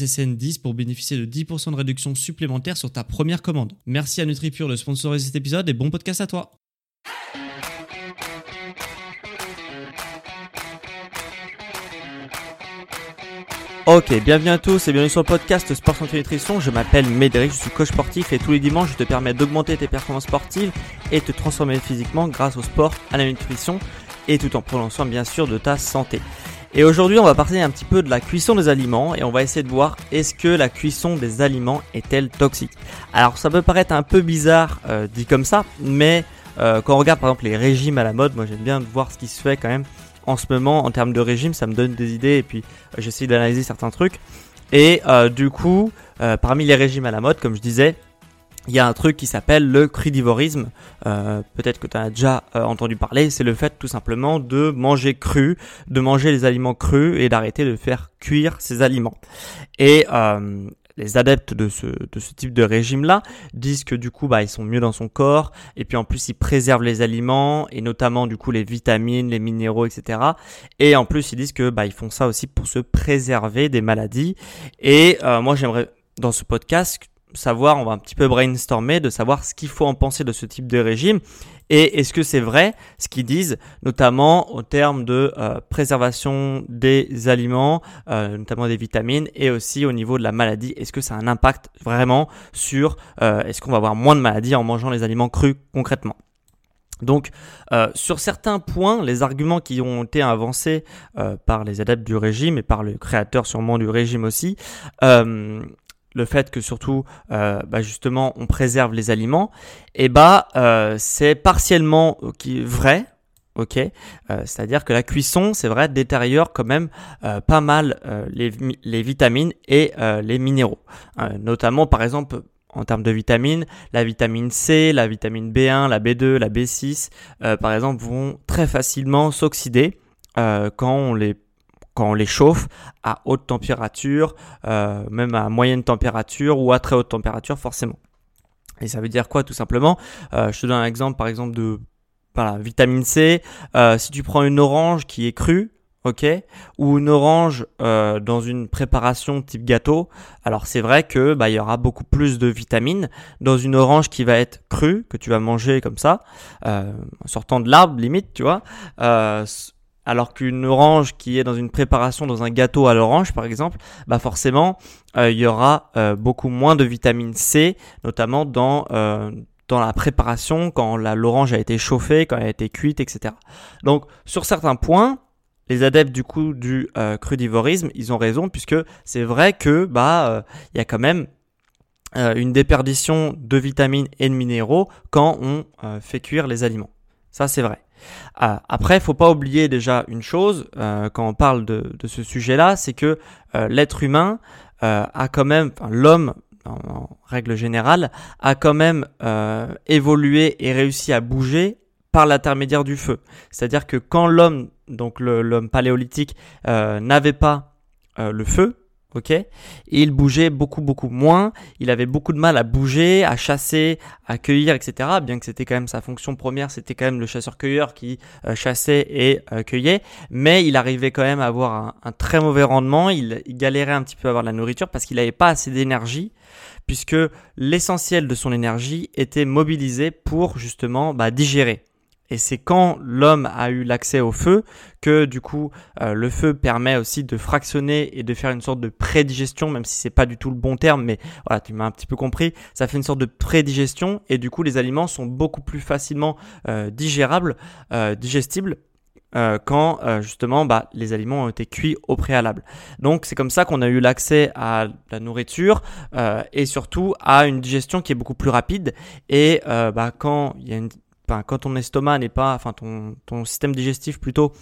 SSN10 pour bénéficier de 10% de réduction supplémentaire sur ta première commande. Merci à NutriPure de sponsoriser cet épisode et bon podcast à toi. Ok, bienvenue à tous et bienvenue sur le podcast Sport Santé Nutrition. Je m'appelle Médéric, je suis coach sportif et tous les dimanches je te permets d'augmenter tes performances sportives et te transformer physiquement grâce au sport, à la nutrition et tout en prenant soin bien sûr de ta santé. Et aujourd'hui, on va parler un petit peu de la cuisson des aliments et on va essayer de voir est-ce que la cuisson des aliments est-elle toxique. Alors, ça peut paraître un peu bizarre euh, dit comme ça, mais euh, quand on regarde par exemple les régimes à la mode, moi j'aime bien voir ce qui se fait quand même en ce moment en termes de régime, ça me donne des idées et puis euh, j'essaie d'analyser certains trucs. Et du coup, parmi les régimes à la mode, comme je disais, il y a un truc qui s'appelle le crudivorisme. Euh, Peut-être que tu as déjà euh, entendu parler. C'est le fait tout simplement de manger cru, de manger les aliments crus et d'arrêter de faire cuire ces aliments. Et euh, les adeptes de ce, type de régime-là disent que du coup, bah, ils sont mieux dans son corps. Et puis en plus, ils préservent les aliments et notamment du coup les vitamines, les minéraux, etc. Et en plus, ils disent que bah, ils font ça aussi pour se préserver des maladies. Et euh, moi, j'aimerais dans ce podcast savoir, on va un petit peu brainstormer, de savoir ce qu'il faut en penser de ce type de régime et est-ce que c'est vrai ce qu'ils disent, notamment au terme de euh, préservation des aliments, euh, notamment des vitamines, et aussi au niveau de la maladie? Est-ce que ça a un impact vraiment sur euh, est-ce qu'on va avoir moins de maladies en mangeant les aliments crus concrètement? Donc, sur certains points, les arguments qui ont été avancés par les adeptes du régime et par le créateur sûrement du régime aussi, le fait que surtout euh, bah justement on préserve les aliments, et eh bah euh, c'est partiellement vrai. Ok, euh, c'est-à-dire que la cuisson, c'est vrai, détériore quand même pas mal les, les, vitamines et les minéraux. notamment, par exemple, en termes de vitamines, la vitamine C, la vitamine B1, la B2, la B6, par exemple, vont très facilement s'oxyder quand on les quand on les chauffe à haute température, euh, même à moyenne température ou à très haute température forcément. Et ça veut dire quoi tout simplement? Euh, Je te donne un exemple par exemple de voilà, vitamine C. Euh, si tu prends une orange qui est crue, ok, ou une orange dans une préparation type gâteau, alors c'est vrai que bah il y aura beaucoup plus de vitamines dans une orange qui va être crue que tu vas manger comme ça, sortant de l'arbre limite, tu vois alors qu'une orange qui est dans une préparation dans un gâteau à l'orange par exemple, bah forcément euh, il y aura euh, beaucoup moins de vitamine C, notamment dans euh, dans la préparation quand l'orange a été chauffée, quand elle a été cuite, etc. Donc sur certains points, les adeptes du coup du crudivorisme, ils ont raison puisque c'est vrai que bah il y a quand même une déperdition de vitamines et de minéraux quand on fait cuire les aliments. Ça c'est vrai. Euh, après, il faut pas oublier déjà une chose euh, quand on parle de, ce sujet-là, c'est que euh, l'être humain a quand même, l'homme en, règle générale, a quand même évolué et réussi à bouger par l'intermédiaire du feu. C'est-à-dire que quand l'homme, donc l'homme paléolithique, n'avait pas le feu, ok? Il bougeait beaucoup beaucoup moins, il avait beaucoup de mal à bouger, à chasser, à cueillir, etc. Bien que c'était quand même sa fonction première, c'était quand même le chasseur-cueilleur qui euh, chassait et euh, cueillait, mais il arrivait quand même à avoir un, très mauvais rendement, il, galérait un petit peu à avoir la nourriture parce qu'il n'avait pas assez d'énergie, puisque l'essentiel de son énergie était mobilisé pour justement bah, digérer. Et c'est quand l'homme a eu l'accès au feu que du coup euh, le feu permet aussi de fractionner et de faire une sorte de prédigestion, même si c'est pas du tout le bon terme, mais voilà, tu m'as un petit peu compris. Ça fait une sorte de prédigestion et du coup les aliments sont beaucoup plus facilement euh, digérables, euh, digestibles quand justement bah, les aliments ont été cuits au préalable. Donc c'est comme ça qu'on a eu l'accès à la nourriture et surtout à une digestion qui est beaucoup plus rapide. Et bah, quand il y a une quand ton estomac n'est pas, enfin ton, système digestif plutôt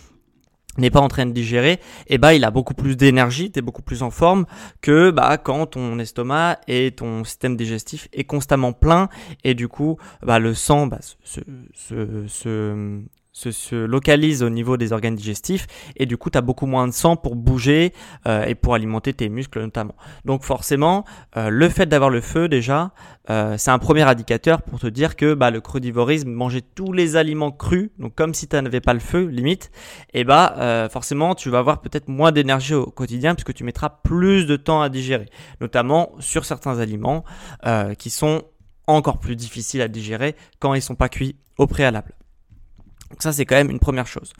n'est pas en train de digérer, et eh bah il a beaucoup plus d'énergie, tu es beaucoup plus en forme que bah quand ton estomac et ton système digestif est constamment plein. Et du coup bah le sang bah, se, se, se, se, localise au niveau des organes digestifs et du coup tu as beaucoup moins de sang pour bouger euh, et pour alimenter tes muscles notamment. Donc forcément euh, le fait d'avoir le feu déjà euh, c'est un premier indicateur pour te dire que bah, le crudivorisme, manger tous les aliments crus, donc comme si tu n'avais pas le feu limite, et bah forcément tu vas avoir peut-être moins d'énergie au quotidien puisque tu mettras plus de temps à digérer, notamment sur certains aliments qui sont encore plus difficiles à digérer quand ils sont pas cuits au préalable. Donc ça c'est quand même une première chose.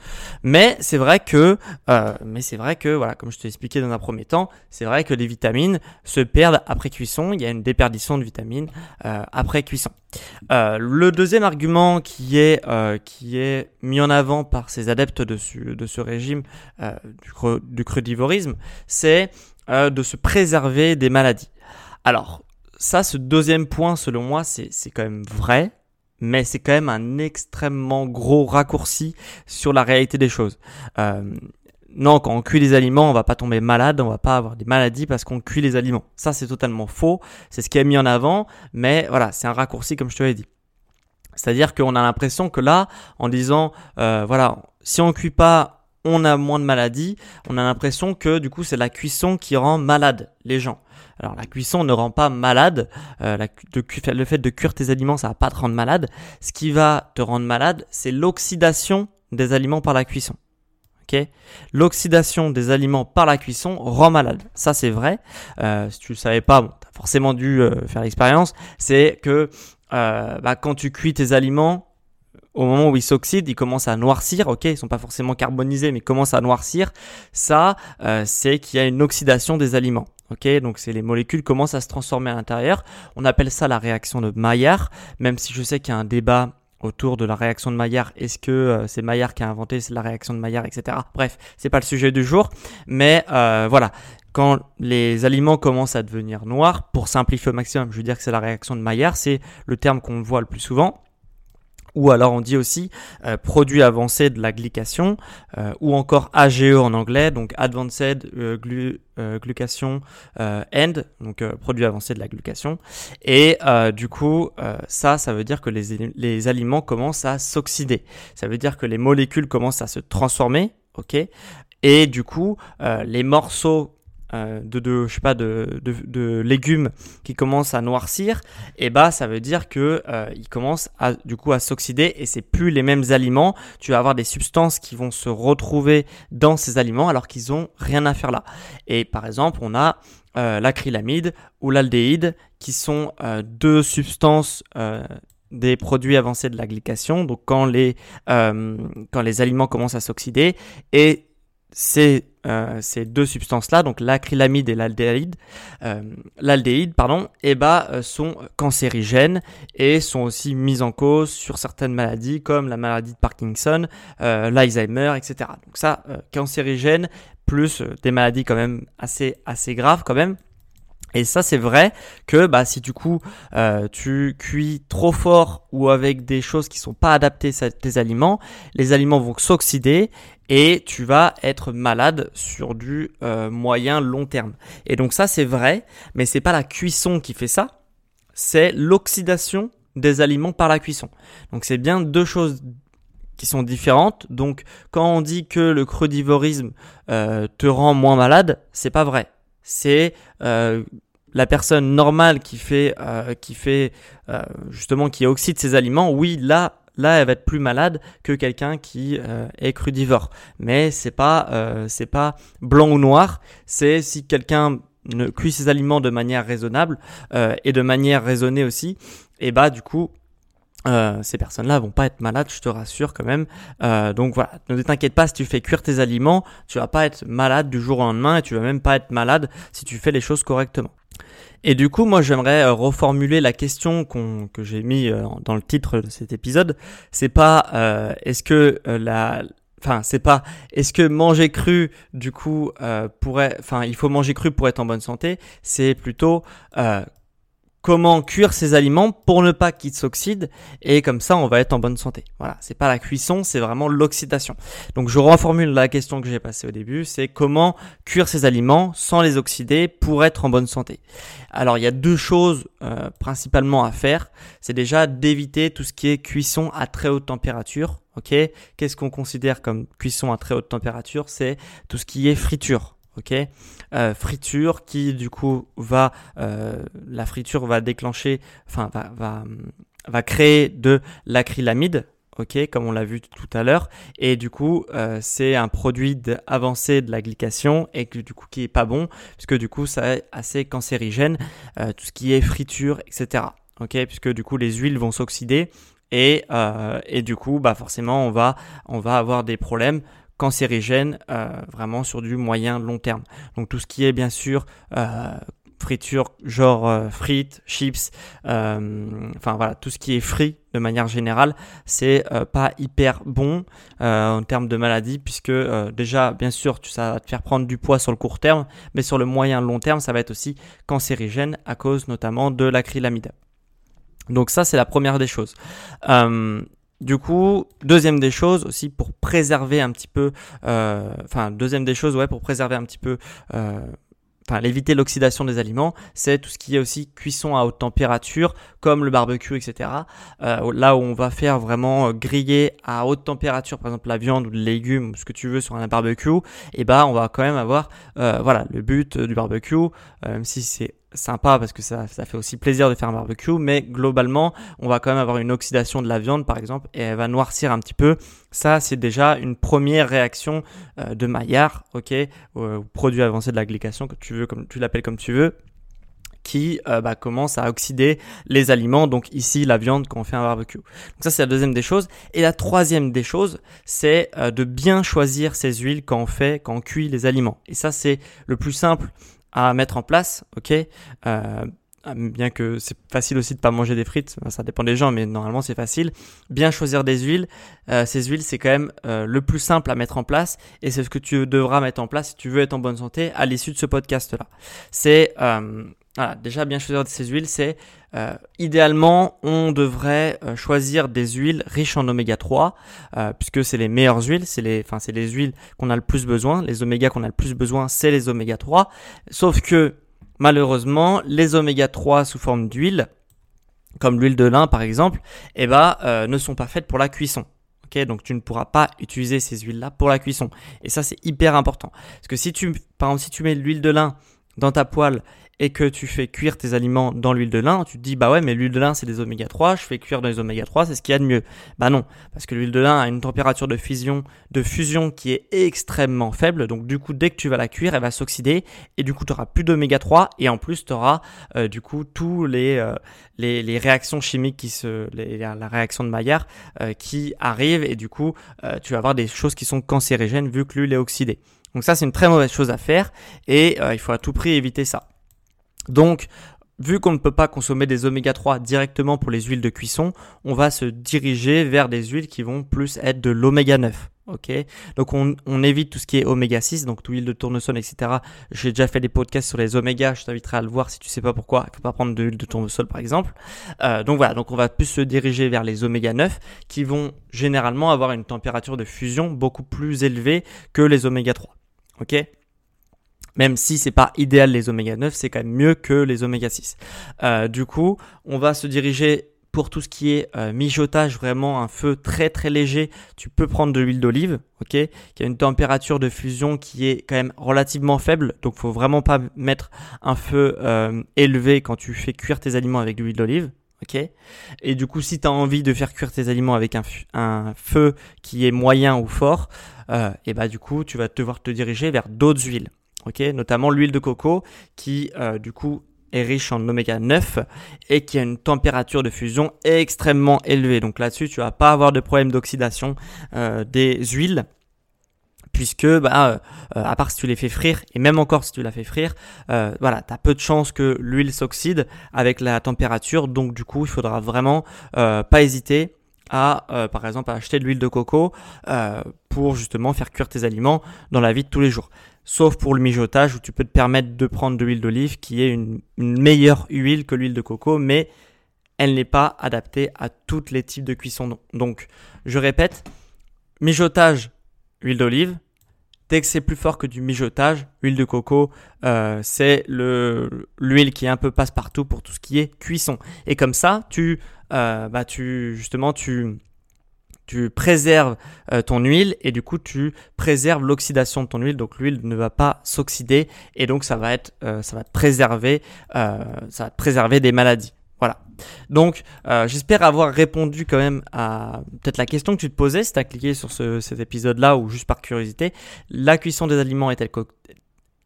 Mais c'est vrai que, euh, mais c'est vrai que voilà, comme je t'ai expliqué dans un premier temps, c'est vrai que les vitamines se perdent après cuisson. Il y a une déperdition de vitamines euh, après cuisson. Euh, le deuxième argument qui est qui est mis en avant par ces adeptes de ce, de ce régime du, du crudivorisme, c'est de se préserver des maladies. Alors ça, ce deuxième point, selon moi, c'est quand même vrai mais c'est quand même un extrêmement gros raccourci sur la réalité des choses. Euh, non, quand on cuit les aliments, on va pas tomber malade, on va pas avoir des maladies parce qu'on cuit les aliments. Ça, c'est totalement faux. C'est ce qui est mis en avant, mais voilà, c'est un raccourci comme je te l'ai dit. C'est-à-dire qu'on a l'impression que là, en disant, euh, voilà, si on cuit pas, on a moins de maladies. On a l'impression que du coup, c'est la cuisson qui rend malade les gens. Alors la cuisson ne rend pas malade. Euh, le fait de cuire tes aliments, ça va pas te rendre malade. Ce qui va te rendre malade, c'est l'oxydation des aliments par la cuisson. L'oxydation des aliments par la cuisson rend malade. Ça c'est vrai. Euh, si tu le savais pas, bon, as forcément dû euh, faire l'expérience. C'est que bah, quand tu cuis tes aliments, au moment où ils s'oxydent, ils commencent à noircir. Ok, ils sont pas forcément carbonisés, mais ils commencent à noircir. Ça, c'est qu'il y a une oxydation des aliments. Ok, donc c'est les molécules commencent à se transformer à l'intérieur. On appelle ça la réaction de Maillard, même si je sais qu'il y a un débat autour de la réaction de Maillard. Est-ce que euh, c'est Maillard qui a inventé la réaction de Maillard, etc. Bref, c'est pas le sujet du jour, mais euh, voilà. Quand les aliments commencent à devenir noirs, pour simplifier au maximum, je veux dire que c'est la réaction de Maillard, c'est le terme qu'on voit le plus souvent ou alors on dit aussi euh, produit avancé de la glycation, euh, ou encore AGE en anglais, donc Advanced euh, glu, Glucation End, donc produit avancé de la glucation. Et du coup, ça, ça veut dire que les, les aliments commencent à s'oxyder. Ça veut dire que les molécules commencent à se transformer, ok? Et du coup, les morceaux euh, de, je sais pas, de, de, légumes qui commencent à noircir, et bah ça veut dire que euh, ils commencent à, du coup à s'oxyder et c'est plus les mêmes aliments. Tu vas avoir des substances qui vont se retrouver dans ces aliments alors qu'ils ont rien à faire là. Et par exemple, on a euh, l'acrylamide ou l'aldéhyde qui sont deux substances des produits avancés de la glycation, donc quand les, quand les aliments commencent à s'oxyder, et ces, euh, ces deux substances-là, donc l'acrylamide et l'aldéhyde, euh, l'aldéhyde, pardon, eh ben, euh, sont cancérigènes et sont aussi mises en cause sur certaines maladies comme la maladie de Parkinson, l'Alzheimer, etc. Donc ça, cancérigène plus des maladies quand même assez assez graves quand même. Et ça, c'est vrai que bah, si du coup euh, tu cuis trop fort ou avec des choses qui sont pas adaptées à tes aliments, les aliments vont s'oxyder et tu vas être malade sur du euh, moyen long terme. Et donc ça, c'est vrai, mais c'est pas la cuisson qui fait ça, c'est l'oxydation des aliments par la cuisson. Donc c'est bien deux choses qui sont différentes. Donc quand on dit que le crudivorisme euh, te rend moins malade, c'est pas vrai c'est euh, la personne normale qui fait, euh, qui fait euh, justement qui oxyde ses aliments. Oui, là, là, elle va être plus malade que quelqu'un qui est crudivore. Mais c'est pas, c'est pas blanc ou noir. C'est si quelqu'un ne cuit ses aliments de manière raisonnable et de manière raisonnée aussi, et bah du coup euh, ces personnes-là vont pas être malades, je te rassure quand même. Euh, donc voilà, ne t'inquiète pas si tu fais cuire tes aliments, tu vas pas être malade du jour au lendemain et tu vas même pas être malade si tu fais les choses correctement. Et du coup, moi, j'aimerais euh, reformuler la question que j'ai mis dans le titre de cet épisode. C'est pas est-ce que la Enfin, c'est pas. Est-ce que manger cru, du coup, pourrait. Enfin, il faut manger cru pour être en bonne santé. C'est plutôt comment cuire ces aliments pour ne pas qu'ils s'oxydent et comme ça on va être en bonne santé. Voilà, c'est pas la cuisson, c'est vraiment l'oxydation. Donc je reformule la question que j'ai passée au début, c'est comment cuire ces aliments sans les oxyder pour être en bonne santé. Alors il y a deux choses euh, principalement à faire, c'est déjà d'éviter tout ce qui est cuisson à très haute température. Ok, qu'est-ce qu'on considère comme cuisson à très haute température? C'est tout ce qui est friture ok euh, friture qui du coup va euh, la friture va déclencher enfin va, va, va créer de l'acrylamide ok comme on l'a vu tout à l'heure. Et du coup euh, c'est un produit avancé de la glycation et que du coup qui est pas bon puisque du coup ça est assez cancérigène tout ce qui est friture etc ok puisque du coup les huiles vont s'oxyder et, et du coup bah forcément on va on va avoir des problèmes cancérigènes euh, vraiment sur du moyen long terme. Donc tout ce qui est bien sûr euh, friture genre euh, frites, chips, enfin voilà, tout ce qui est frit de manière générale, c'est pas hyper bon en termes de maladie puisque déjà bien sûr ça va te faire prendre du poids sur le court terme, mais sur le moyen long terme ça va être aussi cancérigène à cause notamment de l'acrylamide. Donc ça c'est la première des choses. Du coup, deuxième des choses aussi pour préserver un petit peu, euh, enfin deuxième des choses ouais pour préserver un petit peu, euh, enfin éviter l'oxydation des aliments, c'est tout ce qui est aussi cuisson à haute température comme le barbecue etc. Euh, là où on va faire vraiment griller à haute température par exemple la viande ou le légume ou ce que tu veux sur un barbecue, et eh bah on va quand même avoir voilà le but du barbecue, même si c'est sympa parce que ça, ça fait aussi plaisir de faire un barbecue, mais globalement, on va quand même avoir une oxydation de la viande par exemple et elle va noircir un petit peu. Ça, c'est déjà une première réaction euh, de Maillard, ok, produit avancé de la glycation, que tu veux, comme tu l'appelles comme tu veux qui euh, bah, commence à oxyder les aliments, donc ici la viande quand on fait un barbecue. Donc ça c'est la deuxième des choses. Et la troisième des choses, c'est euh, de bien choisir ses huiles quand on fait, quand on cuit les aliments. Et ça c'est le plus simple à mettre en place, ok euh, bien que c'est facile aussi de pas manger des frites, ça dépend des gens, mais normalement c'est facile. Bien choisir des huiles, euh, ces huiles c'est quand même euh, le plus simple à mettre en place et c'est ce que tu devras mettre en place si tu veux être en bonne santé à l'issue de ce podcast là. C'est voilà, déjà bien choisir ces huiles, c'est euh, idéalement on devrait euh, choisir des huiles riches en oméga 3 euh, puisque c'est les meilleures huiles, c'est les, enfin c'est les huiles qu'on a le plus besoin, les oméga qu'on a le plus besoin, c'est les oméga 3. Sauf que malheureusement les oméga 3 sous forme d'huile, comme l'huile de lin par exemple, eh ben ne sont pas faites pour la cuisson. Okay, donc tu ne pourras pas utiliser ces huiles-là pour la cuisson. Et ça c'est hyper important. Parce que si tu, par exemple, si tu mets l'huile de lin dans ta poêle et que tu fais cuire tes aliments dans l'huile de lin, tu te dis bah ouais mais l'huile de lin c'est des oméga 3, je fais cuire dans les oméga 3, c'est ce qu'il y a de mieux. Bah non, parce que l'huile de lin a une température de fusion de fusion qui est extrêmement faible, donc du coup dès que tu vas la cuire, elle va s'oxyder et du coup tu plus d'oméga 3 et en plus tu auras euh, du coup tous les, euh, les, les réactions chimiques qui se les, la réaction de Maillard euh, qui arrivent et du coup tu vas avoir des choses qui sont cancérigènes vu que l'huile est oxydée. Donc ça c'est une très mauvaise chose à faire et il faut à tout prix éviter ça. Donc, vu qu'on ne peut pas consommer des oméga 3 directement pour les huiles de cuisson, on va se diriger vers des huiles qui vont plus être de l'oméga 9. Ok, donc on, évite tout ce qui est oméga 6, donc huile de tournesol, etc. J'ai déjà fait des podcasts sur les oméga, je t'inviterai à le voir si tu sais pas pourquoi. Il faut pas prendre de l'huile de tournesol par exemple. Euh, donc voilà, donc on va plus se diriger vers les oméga 9 qui vont généralement avoir une température de fusion beaucoup plus élevée que les oméga 3. Ok, même si c'est pas idéal les oméga 9, c'est quand même mieux que les oméga 6. Euh, du coup, on va se diriger pour tout ce qui est euh, mijotage, vraiment un feu très très léger, tu peux prendre de l'huile d'olive, ok, qui a une température de fusion qui est quand même relativement faible, donc faut vraiment pas mettre un feu euh, élevé quand tu fais cuire tes aliments avec de l'huile d'olive. Ok? Et du coup, si tu as envie de faire cuire tes aliments avec un, un feu qui est moyen ou fort, et bah du coup, tu vas devoir te diriger vers d'autres huiles notamment l'huile de coco qui euh, du coup est riche en oméga 9 et qui a une température de fusion extrêmement élevée. Donc là-dessus, tu vas pas avoir de problème d'oxydation euh, des huiles puisque bah, euh, à part si tu les fais frire, et même encore si tu la fais frire, voilà, tu as peu de chances que l'huile s'oxyde avec la température, donc du coup il faudra vraiment pas hésiter à par exemple à acheter de l'huile de coco pour justement faire cuire tes aliments dans la vie de tous les jours. Sauf pour le mijotage où tu peux te permettre de prendre de l'huile d'olive qui est une, meilleure huile que l'huile de coco, mais elle n'est pas adaptée à tous les types de cuisson. Donc je répète, mijotage, huile d'olive, Dès que c'est plus fort que du mijotage, huile de coco, euh, c'est le l'huile qui est un peu passe-partout pour tout ce qui est cuisson. Et comme ça, tu, euh, bah tu justement tu tu préserves euh, ton huile et du coup tu préserves l'oxydation de ton huile donc l'huile ne va pas s'oxyder et donc ça va être ça va te préserver ça va te préserver des maladies voilà. Donc, euh, j'espère avoir répondu quand même à peut-être la question que tu te posais si tu as cliqué sur cet épisode-là ou juste par curiosité. La cuisson des aliments est-elle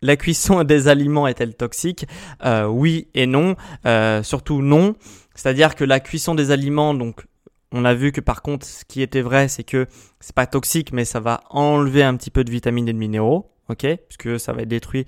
la cuisson des aliments est-elle toxique? Euh, Oui et non. Euh, surtout non. C'est-à-dire que la cuisson des aliments, donc on a vu que par contre, ce qui était vrai, c'est que c'est pas toxique, mais ça va enlever un petit peu de vitamines et de minéraux, ok, puisque ça va être détruit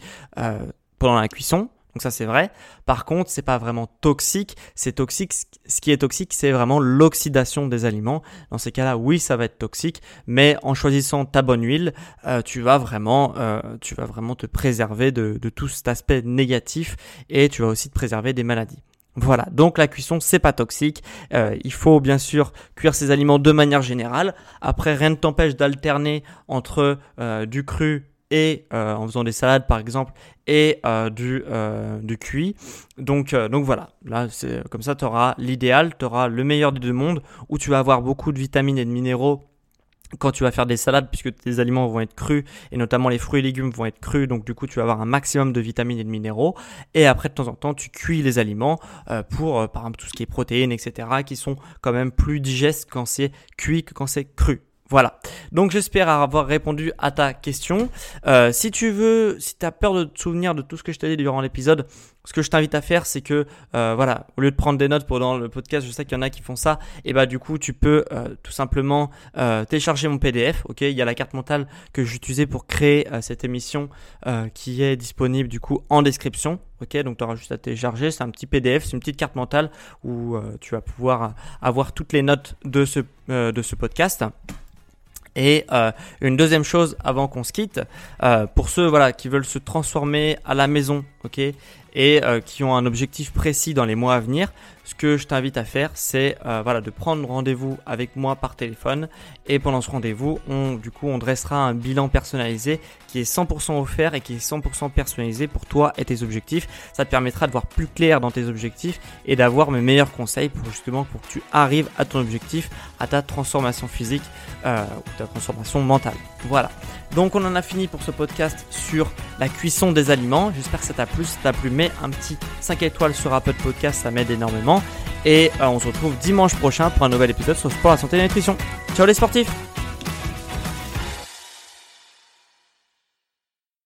pendant la cuisson. Donc ça c'est vrai. Par contre, c'est pas vraiment toxique. C'est toxique. Ce qui est toxique, c'est vraiment l'oxydation des aliments. Dans ces cas-là, oui, ça va être toxique, mais en choisissant ta bonne huile, euh, tu vas vraiment, euh, tu vas vraiment te préserver de, tout cet aspect négatif et tu vas aussi te préserver des maladies. Voilà, donc la cuisson c'est pas toxique. Euh, il faut bien sûr cuire ces aliments de manière générale. Après, rien ne t'empêche d'alterner entre du cru et euh, en faisant des salades par exemple et euh, du, euh, du cuit. Donc, donc voilà, là c'est comme ça tu auras l'idéal, tu auras le meilleur des deux mondes où tu vas avoir beaucoup de vitamines et de minéraux quand tu vas faire des salades puisque tes aliments vont être crus et notamment les fruits et légumes vont être crus donc du coup tu vas avoir un maximum de vitamines et de minéraux et après de temps en temps tu cuis les aliments pour par exemple tout ce qui est protéines etc qui sont quand même plus digestes quand c'est cuit que quand c'est cru voilà. Donc j'espère avoir répondu à ta question. Euh, si tu veux, si tu as peur de te souvenir de tout ce que je t'ai dit durant l'épisode, ce que je t'invite à faire, c'est que, euh, voilà, au lieu de prendre des notes pendant le podcast, je sais qu'il y en a qui font ça, et bah du coup, tu peux euh, tout simplement télécharger mon PDF. Ok, il y a la carte mentale que j'utilisais pour créer cette émission qui est disponible du coup en description. Ok, donc tu auras juste à télécharger. C'est un petit PDF, c'est une petite carte mentale où tu vas pouvoir avoir toutes les notes de ce de ce podcast. Et euh, une deuxième chose avant qu'on se quitte, euh, pour ceux voilà qui veulent se transformer à la maison, ok, euh, qui ont un objectif précis dans les mois à venir, ce que je t'invite à faire, c'est euh, voilà de prendre rendez-vous avec moi par téléphone et pendant ce rendez-vous, on du coup on dressera un bilan personnalisé qui est 100% offert et qui est 100% personnalisé pour toi et tes objectifs. Ça te permettra de voir plus clair dans tes objectifs et d'avoir mes meilleurs conseils pour justement pour que tu arrives à ton objectif, à ta transformation physique euh, ou ta transformation mentale. Voilà. Donc on en a fini pour ce podcast sur la cuisson des aliments. J'espère que ça t'a plu. Ça t'a plu, un petit 5 étoiles sur Apple Podcast, ça m'aide énormément. Et euh, on se retrouve dimanche prochain pour un nouvel épisode sur sport, la santé et la nutrition. Ciao les sportifs